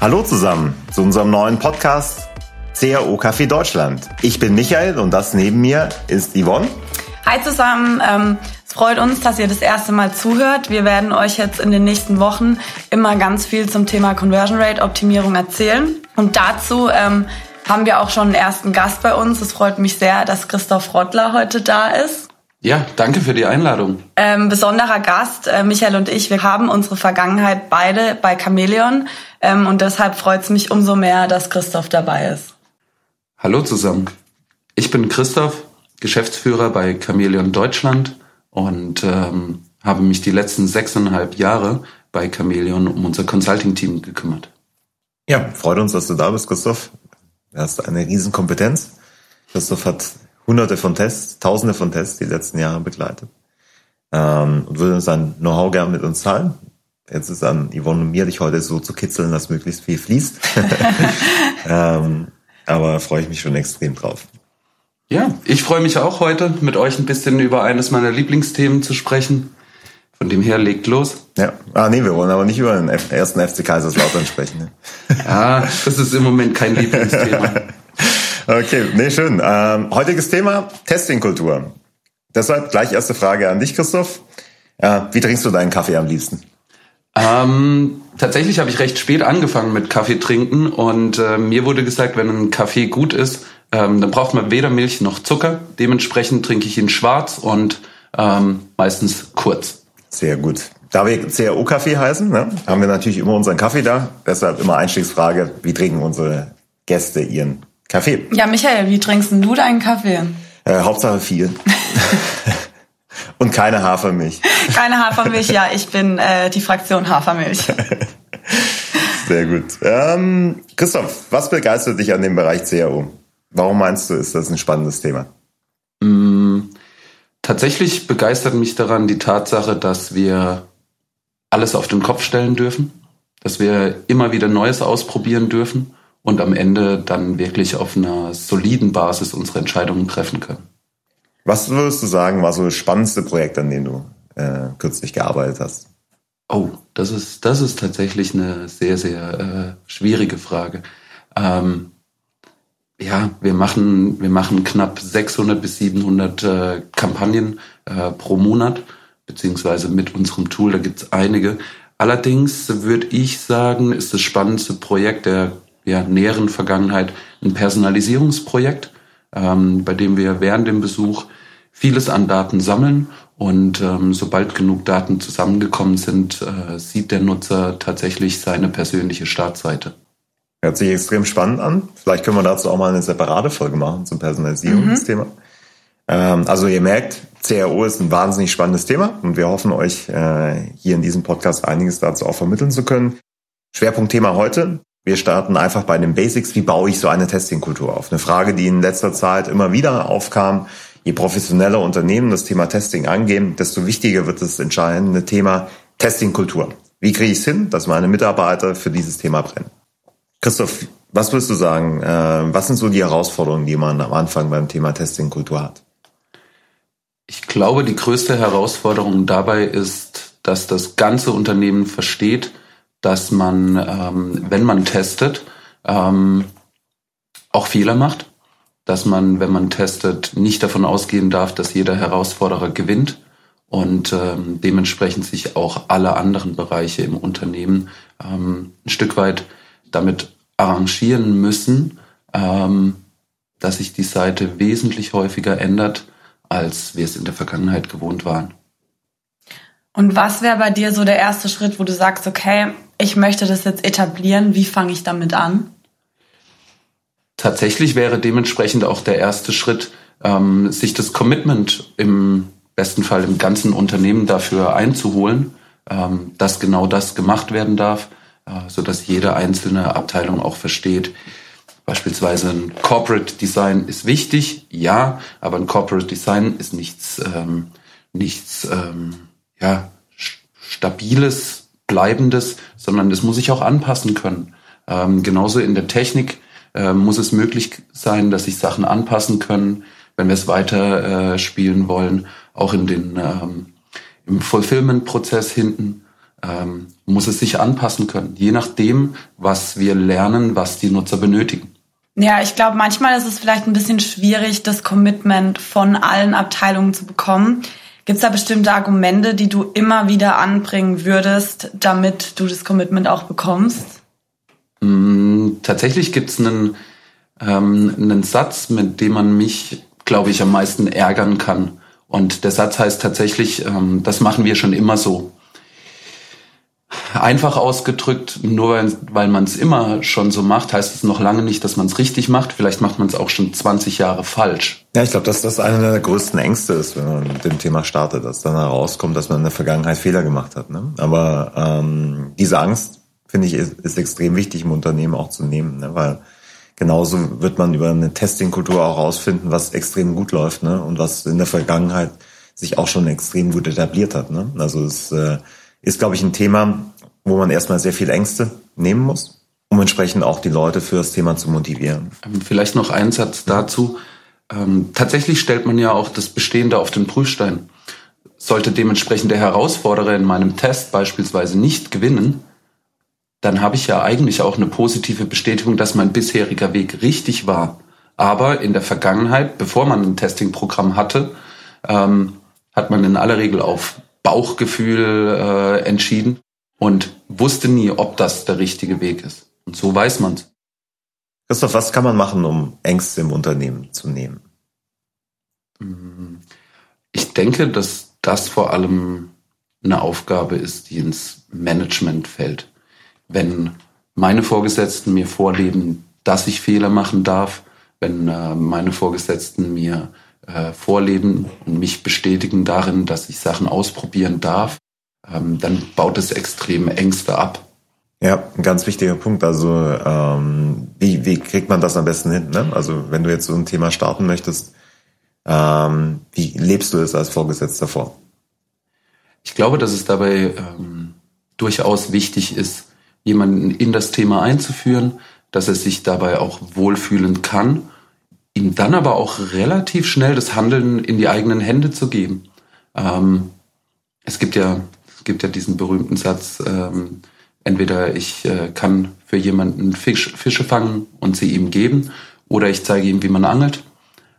Hallo zusammen zu unserem neuen Podcast CAO Café Deutschland. Ich bin Michael und das neben mir ist Yvonne. Hi zusammen, ähm, es freut uns, dass ihr das erste Mal zuhört. Wir werden euch jetzt in den nächsten Wochen immer ganz viel zum Thema Conversion Rate Optimierung erzählen. Und dazu ähm, haben wir auch schon einen ersten Gast bei uns. Es freut mich sehr, dass Christoph Rottler heute da ist. Ja, danke für die Einladung. Ähm, besonderer Gast, äh, Michael und ich, wir haben unsere Vergangenheit beide bei Chameleon ähm, und deshalb freut es mich umso mehr, dass Christoph dabei ist. Hallo zusammen. Ich bin Christoph, Geschäftsführer bei Chameleon Deutschland und ähm, habe mich die letzten sechseinhalb Jahre bei Chameleon um unser Consulting-Team gekümmert. Ja, freut uns, dass du da bist, Christoph. Du hast eine Riesenkompetenz. Christoph hat hunderte von Tests, tausende von Tests die letzten Jahre begleitet. Ähm, und würde uns sein Know-how gerne mit uns teilen. Jetzt ist an Yvonne und mir, dich heute so zu kitzeln, dass möglichst viel fließt. ähm, aber freue ich mich schon extrem drauf. Ja, ich freue mich auch heute, mit euch ein bisschen über eines meiner Lieblingsthemen zu sprechen. Von dem her legt los. Ja, ah nee, wir wollen aber nicht über den ersten FC Kaiserslautern sprechen. Ne? Ja, das ist im Moment kein Lieblingsthema. Okay, nee, schön. Ähm, heutiges Thema, Testingkultur. Deshalb gleich erste Frage an dich, Christoph. Äh, wie trinkst du deinen Kaffee am liebsten? Ähm, tatsächlich habe ich recht spät angefangen mit Kaffee trinken und äh, mir wurde gesagt, wenn ein Kaffee gut ist, ähm, dann braucht man weder Milch noch Zucker. Dementsprechend trinke ich ihn schwarz und ähm, meistens kurz. Sehr gut. Da wir CAO-Kaffee heißen, ne, haben wir natürlich immer unseren Kaffee da. Deshalb immer Einstiegsfrage, wie trinken unsere Gäste ihren Kaffee. Ja, Michael, wie trinkst du deinen Kaffee? Äh, Hauptsache viel. Und keine Hafermilch. Keine Hafermilch, ja, ich bin äh, die Fraktion Hafermilch. Sehr gut. Ähm, Christoph, was begeistert dich an dem Bereich CAO? Warum meinst du, ist das ein spannendes Thema? Mm, tatsächlich begeistert mich daran die Tatsache, dass wir alles auf den Kopf stellen dürfen, dass wir immer wieder Neues ausprobieren dürfen und am Ende dann wirklich auf einer soliden Basis unsere Entscheidungen treffen können. Was würdest du sagen, war so das spannendste Projekt, an dem du äh, kürzlich gearbeitet hast? Oh, das ist, das ist tatsächlich eine sehr, sehr äh, schwierige Frage. Ähm, ja, wir machen, wir machen knapp 600 bis 700 äh, Kampagnen äh, pro Monat, beziehungsweise mit unserem Tool, da gibt's einige. Allerdings würde ich sagen, ist das spannendste Projekt der ja, näheren Vergangenheit ein Personalisierungsprojekt, ähm, bei dem wir während dem Besuch vieles an Daten sammeln und ähm, sobald genug Daten zusammengekommen sind, äh, sieht der Nutzer tatsächlich seine persönliche Startseite. Hört sich extrem spannend an. Vielleicht können wir dazu auch mal eine separate Folge machen zum Personalisierungsthema. Mhm. Ähm, also ihr merkt, CRO ist ein wahnsinnig spannendes Thema und wir hoffen euch äh, hier in diesem Podcast einiges dazu auch vermitteln zu können. Schwerpunktthema heute, wir starten einfach bei den Basics. Wie baue ich so eine Testingkultur auf? Eine Frage, die in letzter Zeit immer wieder aufkam. Je professioneller Unternehmen das Thema Testing angehen, desto wichtiger wird das entscheidende Thema Testingkultur. Wie kriege ich es hin, dass meine Mitarbeiter für dieses Thema brennen? Christoph, was würdest du sagen? Äh, was sind so die Herausforderungen, die man am Anfang beim Thema Testingkultur hat? Ich glaube, die größte Herausforderung dabei ist, dass das ganze Unternehmen versteht, dass man, ähm, wenn man testet, ähm, auch Fehler macht, dass man, wenn man testet, nicht davon ausgehen darf, dass jeder Herausforderer gewinnt und ähm, dementsprechend sich auch alle anderen Bereiche im Unternehmen ähm, ein Stück weit damit arrangieren müssen, ähm, dass sich die Seite wesentlich häufiger ändert, als wir es in der Vergangenheit gewohnt waren. Und was wäre bei dir so der erste Schritt, wo du sagst, okay, ich möchte das jetzt etablieren, wie fange ich damit an? Tatsächlich wäre dementsprechend auch der erste Schritt, ähm, sich das Commitment im besten Fall im ganzen Unternehmen dafür einzuholen, ähm, dass genau das gemacht werden darf, äh, so dass jede einzelne Abteilung auch versteht, Beispielsweise ein Corporate Design ist wichtig, ja, aber ein Corporate Design ist nichts, ähm, nichts ähm, ja, stabiles, Bleibendes, sondern das muss sich auch anpassen können. Ähm, genauso in der Technik äh, muss es möglich sein, dass sich Sachen anpassen können, wenn wir es weiter äh, spielen wollen, auch in den ähm, im Fulfillment-Prozess hinten. ähm, muss es sich anpassen können, je nachdem, was wir lernen, was die Nutzer benötigen. Ja, ich glaube, manchmal ist es vielleicht ein bisschen schwierig, das Commitment von allen Abteilungen zu bekommen. Gibt es da bestimmte Argumente, die du immer wieder anbringen würdest, damit du das Commitment auch bekommst? Mm, tatsächlich gibt es einen, ähm, einen Satz, mit dem man mich, glaube ich, am meisten ärgern kann. Und der Satz heißt tatsächlich, ähm, das machen wir schon immer so. Einfach ausgedrückt, nur weil, weil man es immer schon so macht, heißt es noch lange nicht, dass man es richtig macht. Vielleicht macht man es auch schon 20 Jahre falsch. Ja, ich glaube, dass das eine der größten Ängste ist, wenn man mit dem Thema startet, dass dann herauskommt, dass man in der Vergangenheit Fehler gemacht hat. Ne? Aber ähm, diese Angst, finde ich, ist, ist extrem wichtig im Unternehmen auch zu nehmen, ne? weil genauso wird man über eine Testing-Kultur auch herausfinden, was extrem gut läuft ne? und was in der Vergangenheit sich auch schon extrem gut etabliert hat. Ne? Also es äh, ist, glaube ich, ein Thema, wo man erstmal sehr viel Ängste nehmen muss, um entsprechend auch die Leute für das Thema zu motivieren. Ähm, vielleicht noch ein Satz dazu. Ähm, tatsächlich stellt man ja auch das Bestehende auf den Prüfstein. Sollte dementsprechend der Herausforderer in meinem Test beispielsweise nicht gewinnen, dann habe ich ja eigentlich auch eine positive Bestätigung, dass mein bisheriger Weg richtig war. Aber in der Vergangenheit, bevor man ein Testingprogramm hatte, ähm, hat man in aller Regel auf Bauchgefühl äh, entschieden und wusste nie, ob das der richtige Weg ist. Und so weiß man's. Christoph, was kann man machen, um Ängste im Unternehmen zu nehmen? Ich denke, dass das vor allem eine Aufgabe ist, die ins Management fällt. Wenn meine Vorgesetzten mir vorleben, dass ich Fehler machen darf, wenn äh, meine Vorgesetzten mir äh, vorleben und mich bestätigen darin, dass ich Sachen ausprobieren darf, ähm, dann baut es extrem Ängste ab. Ja, ein ganz wichtiger Punkt. Also ähm, wie, wie kriegt man das am besten hin? Ne? Also wenn du jetzt so ein Thema starten möchtest, ähm, wie lebst du es als Vorgesetzter vor? Ich glaube, dass es dabei ähm, durchaus wichtig ist, jemanden in das Thema einzuführen, dass er sich dabei auch wohlfühlen kann, ihm dann aber auch relativ schnell das Handeln in die eigenen Hände zu geben. Ähm, es gibt ja gibt ja diesen berühmten Satz, ähm, entweder ich äh, kann für jemanden Fisch, Fische fangen und sie ihm geben, oder ich zeige ihm, wie man angelt.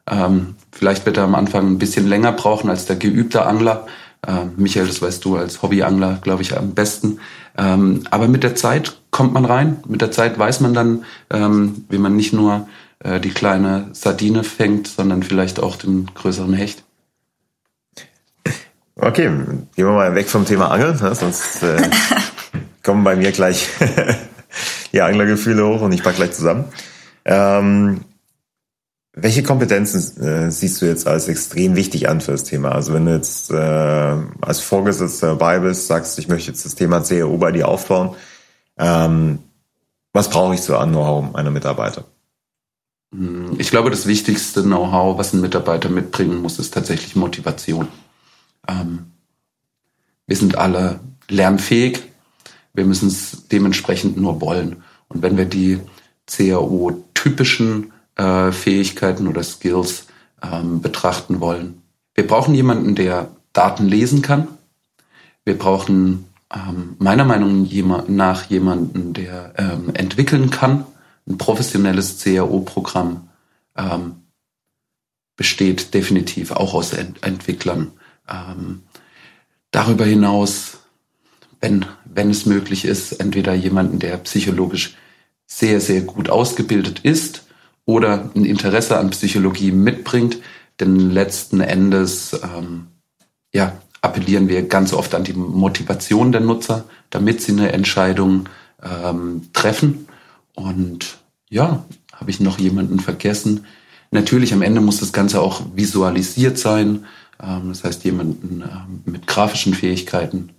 Ähm, vielleicht wird er am Anfang ein bisschen länger brauchen als der geübte Angler. Ähm, Michael, das weißt du als Hobbyangler, glaube ich, am besten. Ähm, aber mit der Zeit kommt man rein. Mit der Zeit weiß man dann, ähm, wie man nicht nur äh, die kleine Sardine fängt, sondern vielleicht auch den größeren Hecht. Okay, gehen wir mal weg vom Thema Angeln, ne? sonst äh, kommen bei mir gleich die Anglergefühle hoch und ich pack gleich zusammen. Ähm, welche Kompetenzen äh, siehst du jetzt als extrem wichtig an für das Thema? Also wenn du jetzt äh, als Vorgesetzter dabei bist, sagst, ich möchte jetzt das Thema CRO bei dir aufbauen, ähm, was brauche ich so an Know-how meiner Mitarbeiter? Ich glaube, das wichtigste Know-how, was ein Mitarbeiter mitbringen muss, ist tatsächlich Motivation. Ähm, wir sind alle lernfähig. Wir müssen es dementsprechend nur wollen. Und wenn wir die CAO-typischen äh, Fähigkeiten oder Skills ähm, betrachten wollen, wir brauchen jemanden, der Daten lesen kann. Wir brauchen ähm, meiner Meinung nach jemanden, der ähm, entwickeln kann. Ein professionelles CAO-Programm ähm, besteht definitiv auch aus Ent Entwicklern. Ähm, darüber hinaus, wenn, wenn es möglich ist, entweder jemanden, der psychologisch sehr, sehr gut ausgebildet ist oder ein Interesse an Psychologie mitbringt, denn letzten Endes ähm, ja, appellieren wir ganz oft an die Motivation der Nutzer, damit sie eine Entscheidung ähm, treffen. Und ja, habe ich noch jemanden vergessen? Natürlich, am Ende muss das Ganze auch visualisiert sein. Ähm, das heißt, jemanden ähm, mit grafischen Fähigkeiten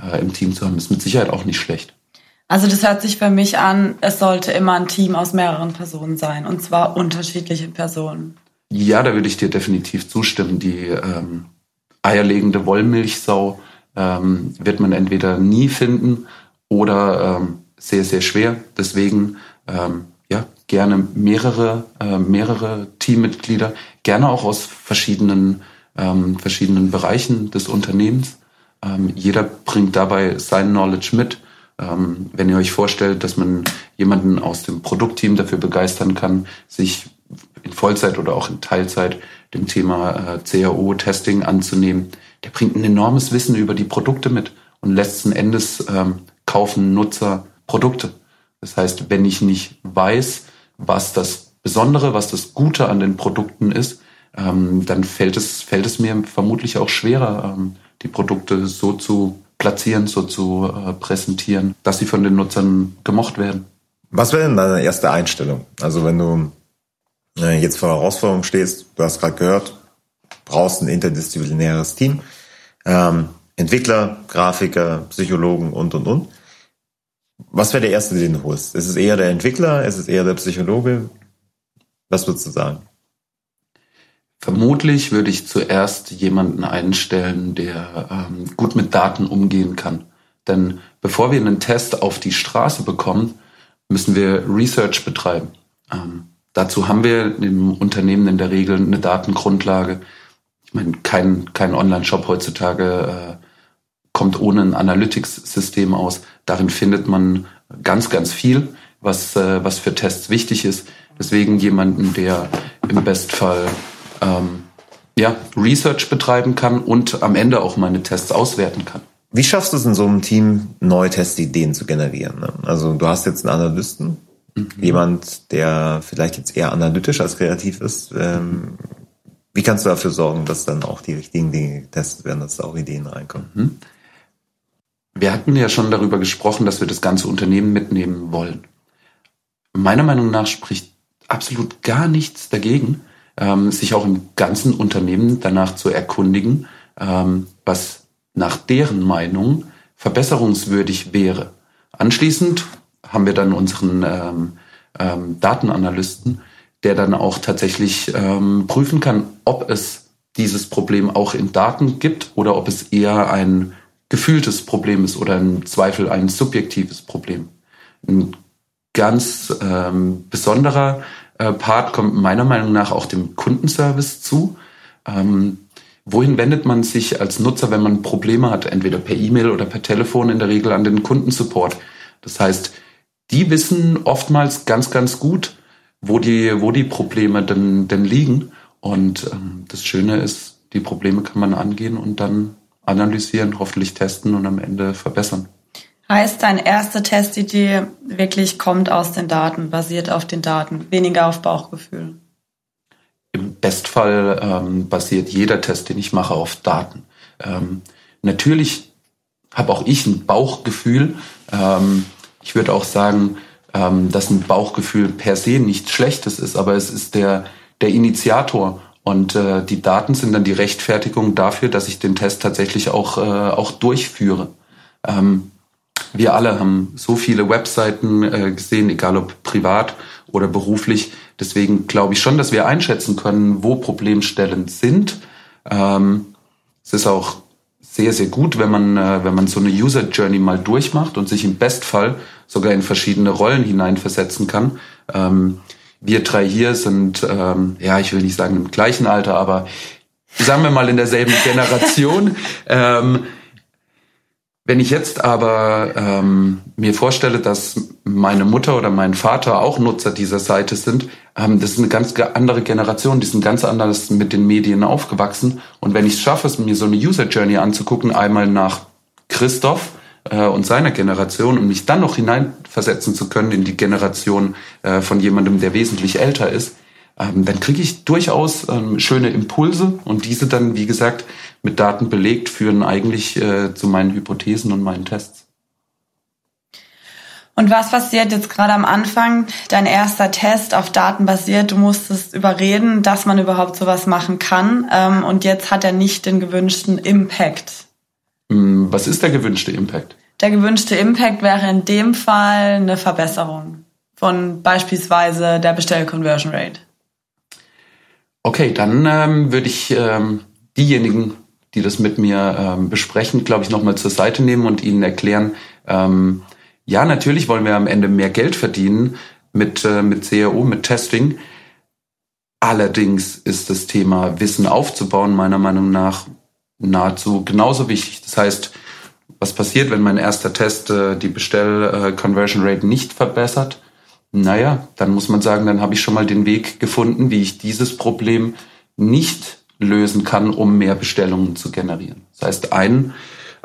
äh, im Team zu haben, ist mit Sicherheit auch nicht schlecht. Also das hört sich für mich an, es sollte immer ein Team aus mehreren Personen sein, und zwar unterschiedliche Personen. Ja, da würde ich dir definitiv zustimmen. Die ähm, eierlegende Wollmilchsau ähm, wird man entweder nie finden oder ähm, sehr, sehr schwer. Deswegen ähm, ja, gerne mehrere, äh, mehrere Teammitglieder, gerne auch aus verschiedenen ähm, verschiedenen Bereichen des Unternehmens. Ähm, jeder bringt dabei sein Knowledge mit. Ähm, wenn ihr euch vorstellt, dass man jemanden aus dem Produktteam dafür begeistern kann, sich in Vollzeit oder auch in Teilzeit dem Thema äh, CAO-Testing anzunehmen, der bringt ein enormes Wissen über die Produkte mit und letzten Endes ähm, kaufen Nutzer Produkte. Das heißt, wenn ich nicht weiß, was das Besondere, was das Gute an den Produkten ist, ähm, dann fällt es, fällt es mir vermutlich auch schwerer, ähm, die Produkte so zu platzieren, so zu äh, präsentieren, dass sie von den Nutzern gemocht werden. Was wäre denn deine erste Einstellung? Also wenn du äh, jetzt vor Herausforderungen stehst, du hast gerade gehört, brauchst ein interdisziplinäres Team, ähm, Entwickler, Grafiker, Psychologen und und und. Was wäre der erste, den du holst? Ist es eher der Entwickler? Ist es eher der Psychologe? Was würdest du sagen? Vermutlich würde ich zuerst jemanden einstellen, der ähm, gut mit Daten umgehen kann. Denn bevor wir einen Test auf die Straße bekommen, müssen wir Research betreiben. Ähm, dazu haben wir im Unternehmen in der Regel eine Datengrundlage. Ich meine, kein, kein Online-Shop heutzutage äh, kommt ohne ein Analytics-System aus. Darin findet man ganz, ganz viel, was, äh, was für Tests wichtig ist. Deswegen jemanden, der im Bestfall ähm, ja, Research betreiben kann und am Ende auch meine Tests auswerten kann. Wie schaffst du es in so einem Team, neue Testideen zu generieren? Ne? Also du hast jetzt einen Analysten, mhm. jemand, der vielleicht jetzt eher analytisch als kreativ ist. Ähm, wie kannst du dafür sorgen, dass dann auch die richtigen Dinge getestet werden, dass da auch Ideen reinkommen? Mhm. Wir hatten ja schon darüber gesprochen, dass wir das ganze Unternehmen mitnehmen wollen. Meiner Meinung nach spricht absolut gar nichts dagegen, ähm, sich auch im ganzen Unternehmen danach zu erkundigen, ähm, was nach deren Meinung verbesserungswürdig wäre. Anschließend haben wir dann unseren ähm, ähm, Datenanalysten, der dann auch tatsächlich ähm, prüfen kann, ob es dieses Problem auch in Daten gibt oder ob es eher ein gefühltes Problem ist oder im Zweifel ein subjektives Problem. Ein ganz ähm, besonderer Part kommt meiner Meinung nach auch dem Kundenservice zu. Ähm, wohin wendet man sich als Nutzer, wenn man Probleme hat, entweder per E-Mail oder per Telefon in der Regel an den Kundensupport? Das heißt, die wissen oftmals ganz, ganz gut, wo die, wo die Probleme denn, denn liegen. Und ähm, das Schöne ist, die Probleme kann man angehen und dann analysieren, hoffentlich testen und am Ende verbessern. Heißt, deine erste Testidee wirklich kommt aus den Daten, basiert auf den Daten, weniger auf Bauchgefühl? Im Bestfall ähm, basiert jeder Test, den ich mache, auf Daten. Ähm, natürlich habe auch ich ein Bauchgefühl. Ähm, ich würde auch sagen, ähm, dass ein Bauchgefühl per se nichts Schlechtes ist, aber es ist der, der Initiator. Und äh, die Daten sind dann die Rechtfertigung dafür, dass ich den Test tatsächlich auch, äh, auch durchführe. Ähm, wir alle haben so viele Webseiten äh, gesehen, egal ob privat oder beruflich. Deswegen glaube ich schon, dass wir einschätzen können, wo Problemstellen sind. Ähm, es ist auch sehr, sehr gut, wenn man, äh, wenn man so eine User Journey mal durchmacht und sich im Bestfall sogar in verschiedene Rollen hineinversetzen kann. Ähm, wir drei hier sind, ähm, ja, ich will nicht sagen im gleichen Alter, aber sagen wir mal in derselben Generation. ähm, wenn ich jetzt aber ähm, mir vorstelle, dass meine Mutter oder mein Vater auch Nutzer dieser Seite sind, ähm, das ist eine ganz andere Generation, die sind ganz anders mit den Medien aufgewachsen. Und wenn ich es schaffe, mir so eine User Journey anzugucken, einmal nach Christoph äh, und seiner Generation und mich dann noch hineinversetzen zu können in die Generation äh, von jemandem, der wesentlich älter ist, ähm, dann kriege ich durchaus ähm, schöne Impulse und diese dann, wie gesagt, mit Daten belegt, führen eigentlich äh, zu meinen Hypothesen und meinen Tests. Und was passiert jetzt gerade am Anfang? Dein erster Test auf Daten basiert. Du musstest überreden, dass man überhaupt sowas machen kann. Ähm, und jetzt hat er nicht den gewünschten Impact. Hm, was ist der gewünschte Impact? Der gewünschte Impact wäre in dem Fall eine Verbesserung von beispielsweise der Bestell-Conversion Rate. Okay, dann ähm, würde ich ähm, diejenigen, die das mit mir ähm, besprechen, glaube ich, nochmal zur Seite nehmen und ihnen erklären, ähm, ja, natürlich wollen wir am Ende mehr Geld verdienen mit, äh, mit CRO, mit Testing. Allerdings ist das Thema Wissen aufzubauen, meiner Meinung nach, nahezu genauso wichtig. Das heißt, was passiert, wenn mein erster Test äh, die Bestell-Conversion Rate nicht verbessert? Naja, dann muss man sagen, dann habe ich schon mal den Weg gefunden, wie ich dieses Problem nicht lösen kann, um mehr Bestellungen zu generieren. Das heißt, ein,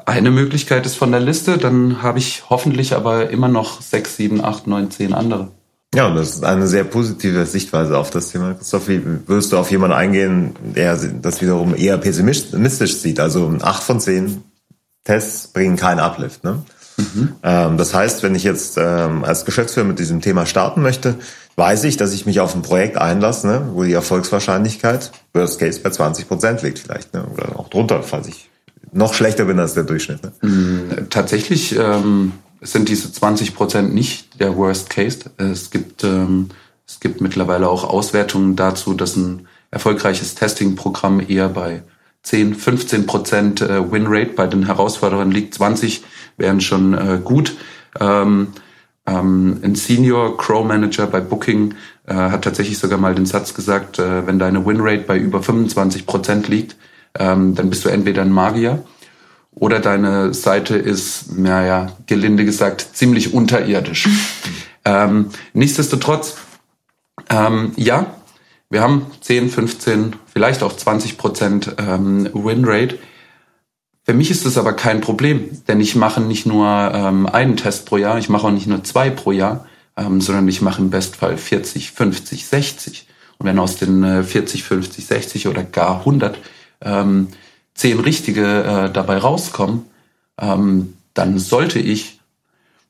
eine Möglichkeit ist von der Liste, dann habe ich hoffentlich aber immer noch sechs, sieben, acht, neun, zehn andere. Ja, und das ist eine sehr positive Sichtweise auf das Thema. Christoph, wie würdest du auf jemanden eingehen, der das wiederum eher pessimistisch sieht? Also acht von zehn Tests bringen keinen Uplift. Ne? Mhm. Ähm, das heißt, wenn ich jetzt ähm, als Geschäftsführer mit diesem Thema starten möchte, weiß ich, dass ich mich auf ein Projekt einlasse, ne, wo die Erfolgswahrscheinlichkeit Worst Case bei 20 Prozent liegt vielleicht, ne, oder auch drunter, falls ich noch schlechter bin als der Durchschnitt. Ne? Mhm, tatsächlich ähm, sind diese 20 Prozent nicht der Worst Case. Es gibt ähm, es gibt mittlerweile auch Auswertungen dazu, dass ein erfolgreiches Testing-Programm eher bei 10, 15 Prozent äh, Winrate bei den Herausforderern liegt. 20 wären schon äh, gut. Ähm, ähm, ein Senior Crow Manager bei Booking äh, hat tatsächlich sogar mal den Satz gesagt, äh, wenn deine Winrate bei über 25 Prozent liegt, ähm, dann bist du entweder ein Magier oder deine Seite ist, naja, gelinde gesagt, ziemlich unterirdisch. ähm, nichtsdestotrotz, ähm, ja, wir haben 10, 15, vielleicht auch 20 Prozent ähm, Winrate. Für mich ist das aber kein Problem, denn ich mache nicht nur ähm, einen Test pro Jahr, ich mache auch nicht nur zwei pro Jahr, ähm, sondern ich mache im Bestfall 40, 50, 60. Und wenn aus den äh, 40, 50, 60 oder gar 100 ähm, zehn richtige äh, dabei rauskommen, ähm, dann sollte ich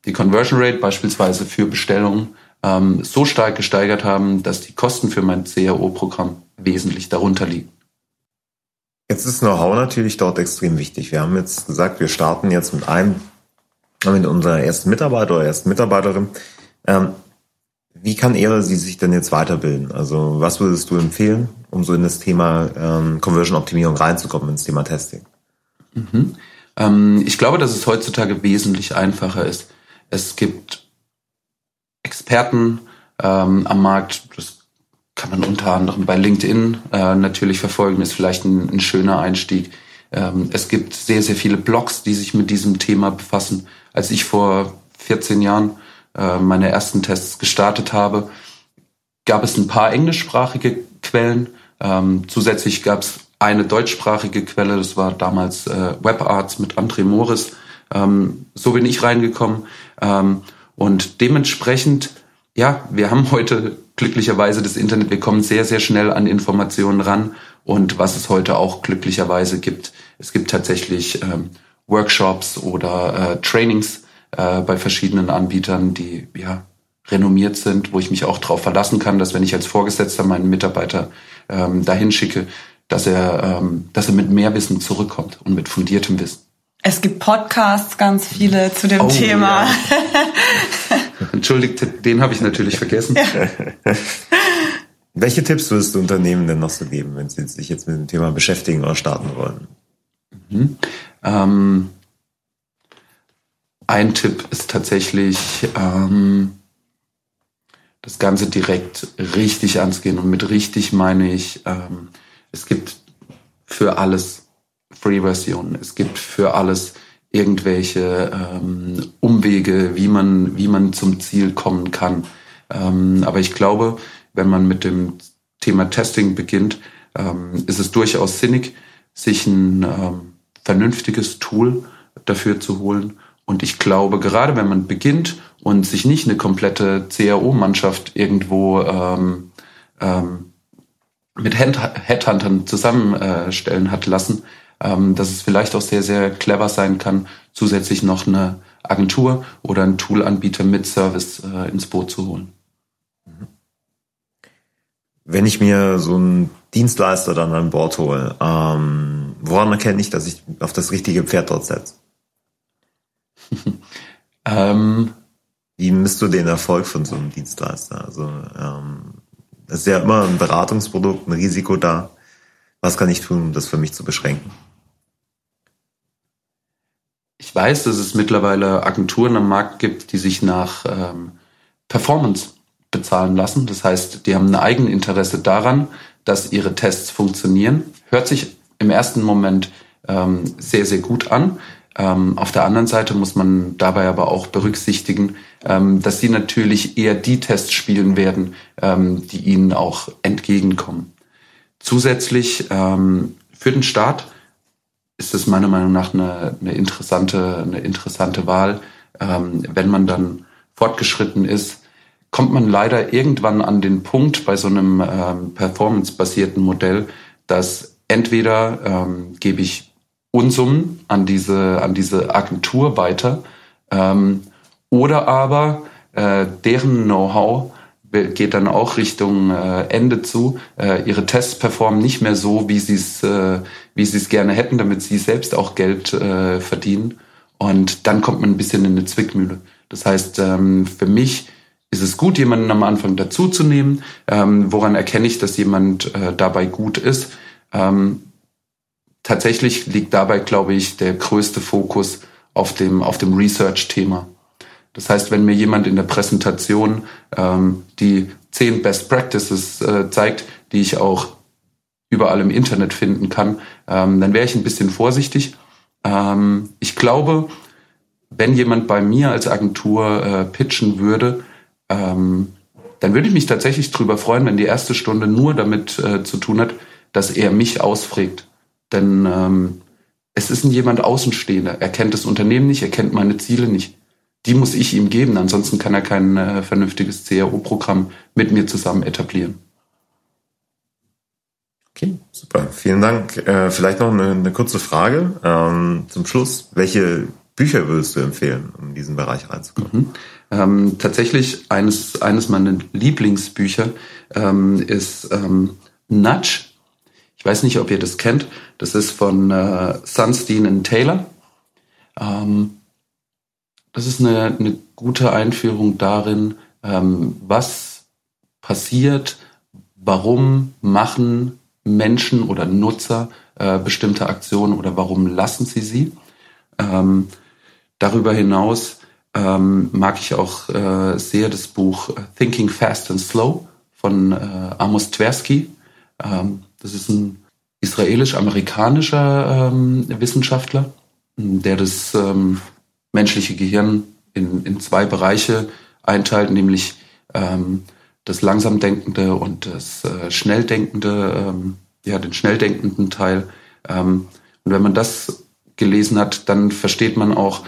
die Conversion Rate beispielsweise für Bestellungen ähm, so stark gesteigert haben, dass die Kosten für mein CRO-Programm wesentlich darunter liegen. Jetzt ist Know-how natürlich dort extrem wichtig. Wir haben jetzt gesagt, wir starten jetzt mit einem, mit unserer ersten Mitarbeiter oder ersten Mitarbeiterin. Ähm, wie kann er oder sie sich denn jetzt weiterbilden? Also was würdest du empfehlen, um so in das Thema ähm, Conversion-Optimierung reinzukommen, ins Thema Testing? Mhm. Ähm, ich glaube, dass es heutzutage wesentlich einfacher ist. Es gibt Experten ähm, am Markt, das kann man unter anderem bei LinkedIn äh, natürlich verfolgen, ist vielleicht ein, ein schöner Einstieg. Ähm, es gibt sehr, sehr viele Blogs, die sich mit diesem Thema befassen. Als ich vor 14 Jahren äh, meine ersten Tests gestartet habe, gab es ein paar englischsprachige Quellen. Ähm, zusätzlich gab es eine deutschsprachige Quelle, das war damals äh, WebArts mit André Morris. Ähm, so bin ich reingekommen. Ähm, und dementsprechend, ja, wir haben heute glücklicherweise das Internet, wir kommen sehr, sehr schnell an Informationen ran. Und was es heute auch glücklicherweise gibt, es gibt tatsächlich ähm, Workshops oder äh, Trainings äh, bei verschiedenen Anbietern, die ja renommiert sind, wo ich mich auch darauf verlassen kann, dass wenn ich als Vorgesetzter meinen Mitarbeiter ähm, dahin schicke, dass er, ähm, dass er mit mehr Wissen zurückkommt und mit fundiertem Wissen. Es gibt Podcasts, ganz viele zu dem oh, Thema. Ja. Entschuldigt, den habe ich natürlich vergessen. Ja. Welche Tipps würdest du Unternehmen denn noch so geben, wenn sie sich jetzt mit dem Thema beschäftigen oder starten wollen? Mhm. Ähm, ein Tipp ist tatsächlich, ähm, das Ganze direkt richtig anzugehen. Und mit richtig meine ich, ähm, es gibt für alles Free-Versionen. Es gibt für alles irgendwelche ähm, Umwege, wie man, wie man zum Ziel kommen kann. Ähm, aber ich glaube, wenn man mit dem Thema Testing beginnt, ähm, ist es durchaus sinnig, sich ein ähm, vernünftiges Tool dafür zu holen. Und ich glaube, gerade wenn man beginnt und sich nicht eine komplette CAO-Mannschaft irgendwo ähm, ähm, mit Headhuntern zusammenstellen hat lassen, ähm, dass es vielleicht auch sehr, sehr clever sein kann, zusätzlich noch eine Agentur oder einen Toolanbieter mit Service äh, ins Boot zu holen. Wenn ich mir so einen Dienstleister dann an Bord hole, ähm, woran erkenne ich, dass ich auf das richtige Pferd dort setze? ähm, Wie misst du den Erfolg von so einem Dienstleister? Also ähm, es ist ja immer ein Beratungsprodukt, ein Risiko da. Was kann ich tun, um das für mich zu beschränken? Ich weiß, dass es mittlerweile Agenturen am Markt gibt, die sich nach ähm, Performance bezahlen lassen. Das heißt, die haben ein Eigeninteresse daran, dass ihre Tests funktionieren. Hört sich im ersten Moment ähm, sehr, sehr gut an. Ähm, auf der anderen Seite muss man dabei aber auch berücksichtigen, ähm, dass sie natürlich eher die Tests spielen werden, ähm, die ihnen auch entgegenkommen. Zusätzlich ähm, für den Staat ist es meiner Meinung nach eine, eine interessante, eine interessante Wahl, ähm, wenn man dann fortgeschritten ist, kommt man leider irgendwann an den Punkt bei so einem ähm, performance-basierten Modell, dass entweder ähm, gebe ich Unsummen an diese, an diese Agentur weiter. Ähm, oder aber äh, deren Know-how geht dann auch Richtung äh, Ende zu. Äh, ihre Tests performen nicht mehr so, wie sie es äh, wie sie es gerne hätten, damit sie selbst auch Geld äh, verdienen. Und dann kommt man ein bisschen in eine Zwickmühle. Das heißt, ähm, für mich ist es gut, jemanden am Anfang dazuzunehmen. Ähm, woran erkenne ich, dass jemand äh, dabei gut ist? Ähm, tatsächlich liegt dabei, glaube ich, der größte Fokus auf dem, auf dem Research-Thema. Das heißt, wenn mir jemand in der Präsentation ähm, die zehn Best Practices äh, zeigt, die ich auch überall im Internet finden kann, ähm, dann wäre ich ein bisschen vorsichtig. Ähm, ich glaube, wenn jemand bei mir als Agentur äh, pitchen würde, ähm, dann würde ich mich tatsächlich drüber freuen, wenn die erste Stunde nur damit äh, zu tun hat, dass er mich ausfragt. Denn ähm, es ist ein jemand Außenstehender. Er kennt das Unternehmen nicht, er kennt meine Ziele nicht. Die muss ich ihm geben, ansonsten kann er kein äh, vernünftiges CRO-Programm mit mir zusammen etablieren. Okay, super. Vielen Dank. Äh, vielleicht noch eine, eine kurze Frage ähm, zum Schluss. Welche Bücher würdest du empfehlen, um in diesen Bereich reinzukommen? Mhm. Ähm, tatsächlich eines, eines meiner Lieblingsbücher ähm, ist ähm, Nudge ich weiß nicht, ob ihr das kennt. Das ist von äh, Sunstein und Taylor. Ähm, das ist eine, eine gute Einführung darin, ähm, was passiert, warum machen Menschen oder Nutzer äh, bestimmte Aktionen oder warum lassen sie sie. Ähm, darüber hinaus ähm, mag ich auch äh, sehr das Buch Thinking Fast and Slow von äh, Amos Tversky. Ähm, das ist ein israelisch-amerikanischer ähm, Wissenschaftler, der das ähm, menschliche Gehirn in, in zwei Bereiche einteilt, nämlich ähm, das langsam denkende und das äh, schnell denkende, ähm, ja, den schnell denkenden Teil. Ähm, und wenn man das gelesen hat, dann versteht man auch,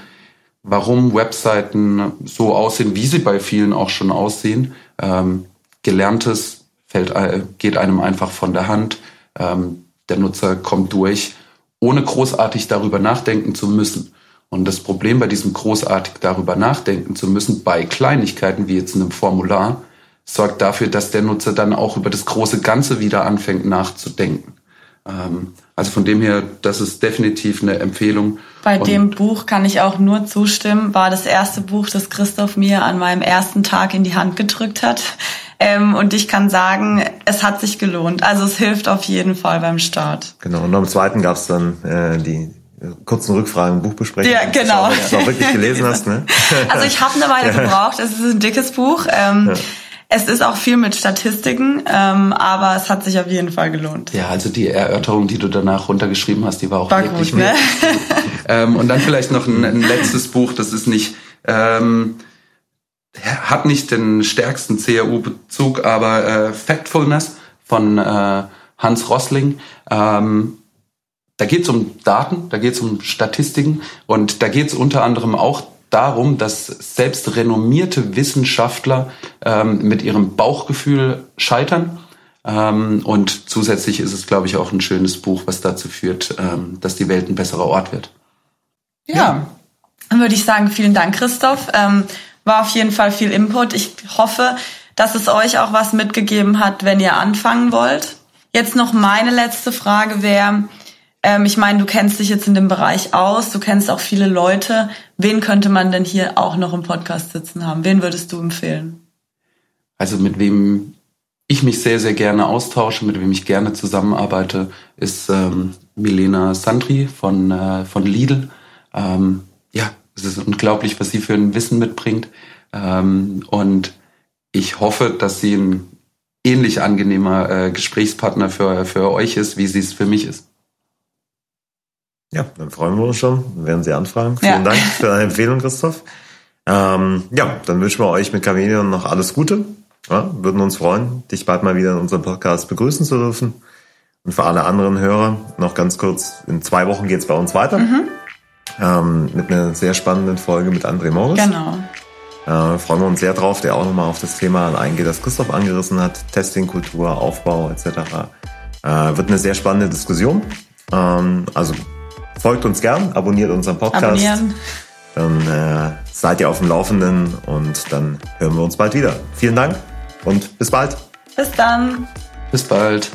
warum Webseiten so aussehen, wie sie bei vielen auch schon aussehen. Ähm, Gelerntes fällt, äh, geht einem einfach von der Hand. Ähm, der Nutzer kommt durch, ohne großartig darüber nachdenken zu müssen. Und das Problem bei diesem großartig darüber nachdenken zu müssen, bei Kleinigkeiten wie jetzt in einem Formular, sorgt dafür, dass der Nutzer dann auch über das große Ganze wieder anfängt nachzudenken. Ähm, also von dem her, das ist definitiv eine Empfehlung. Bei Und dem Buch kann ich auch nur zustimmen, war das erste Buch, das Christoph mir an meinem ersten Tag in die Hand gedrückt hat. Ähm, und ich kann sagen, es hat sich gelohnt. Also es hilft auf jeden Fall beim Start. Genau. Und am zweiten gab es dann äh, die kurzen Rückfragen, Buchbesprechung. Ja, genau. Dass du auch wirklich gelesen genau. hast. Ne? Also ich habe eine Weile gebraucht. Es ist ein dickes Buch. Ähm, ja. Es ist auch viel mit Statistiken, ähm, aber es hat sich auf jeden Fall gelohnt. Ja, also die Erörterung, die du danach runtergeschrieben hast, die war auch war wirklich gut, ne? ähm, Und dann vielleicht noch ein, ein letztes Buch, das ist nicht ähm, hat nicht den stärksten CAU-Bezug, aber äh, Factfulness von äh, Hans Rossling. Ähm, da geht es um Daten, da geht es um Statistiken und da geht es unter anderem auch darum, dass selbst renommierte Wissenschaftler ähm, mit ihrem Bauchgefühl scheitern. Ähm, und zusätzlich ist es, glaube ich, auch ein schönes Buch, was dazu führt, ähm, dass die Welt ein besserer Ort wird. Ja, dann würde ich sagen, vielen Dank, Christoph. Ähm, war auf jeden Fall viel Input. Ich hoffe, dass es euch auch was mitgegeben hat, wenn ihr anfangen wollt. Jetzt noch meine letzte Frage wäre, ähm, ich meine, du kennst dich jetzt in dem Bereich aus, du kennst auch viele Leute. Wen könnte man denn hier auch noch im Podcast sitzen haben? Wen würdest du empfehlen? Also mit wem ich mich sehr, sehr gerne austausche, mit wem ich gerne zusammenarbeite, ist ähm, Milena Sandri von, äh, von Lidl. Ähm, ja, es ist unglaublich, was sie für ein Wissen mitbringt. Ähm, und ich hoffe, dass sie ein ähnlich angenehmer äh, Gesprächspartner für, für euch ist, wie sie es für mich ist. Ja, dann freuen wir uns schon. Dann werden Sie anfragen. Vielen ja. Dank für deine Empfehlung, Christoph. Ähm, ja, dann wünschen wir euch mit Chameleon noch alles Gute. Ja, würden uns freuen, dich bald mal wieder in unserem Podcast begrüßen zu dürfen. Und für alle anderen Hörer noch ganz kurz, in zwei Wochen geht's bei uns weiter. Mhm. Ähm, mit einer sehr spannenden Folge mit André Morris. Genau. Äh, freuen wir uns sehr drauf, der auch nochmal auf das Thema eingeht, das Christoph angerissen hat. Testingkultur, Aufbau etc. Äh, wird eine sehr spannende Diskussion. Ähm, also folgt uns gern, abonniert unseren Podcast. Abonnieren. Dann äh, seid ihr auf dem Laufenden und dann hören wir uns bald wieder. Vielen Dank und bis bald. Bis dann. Bis bald.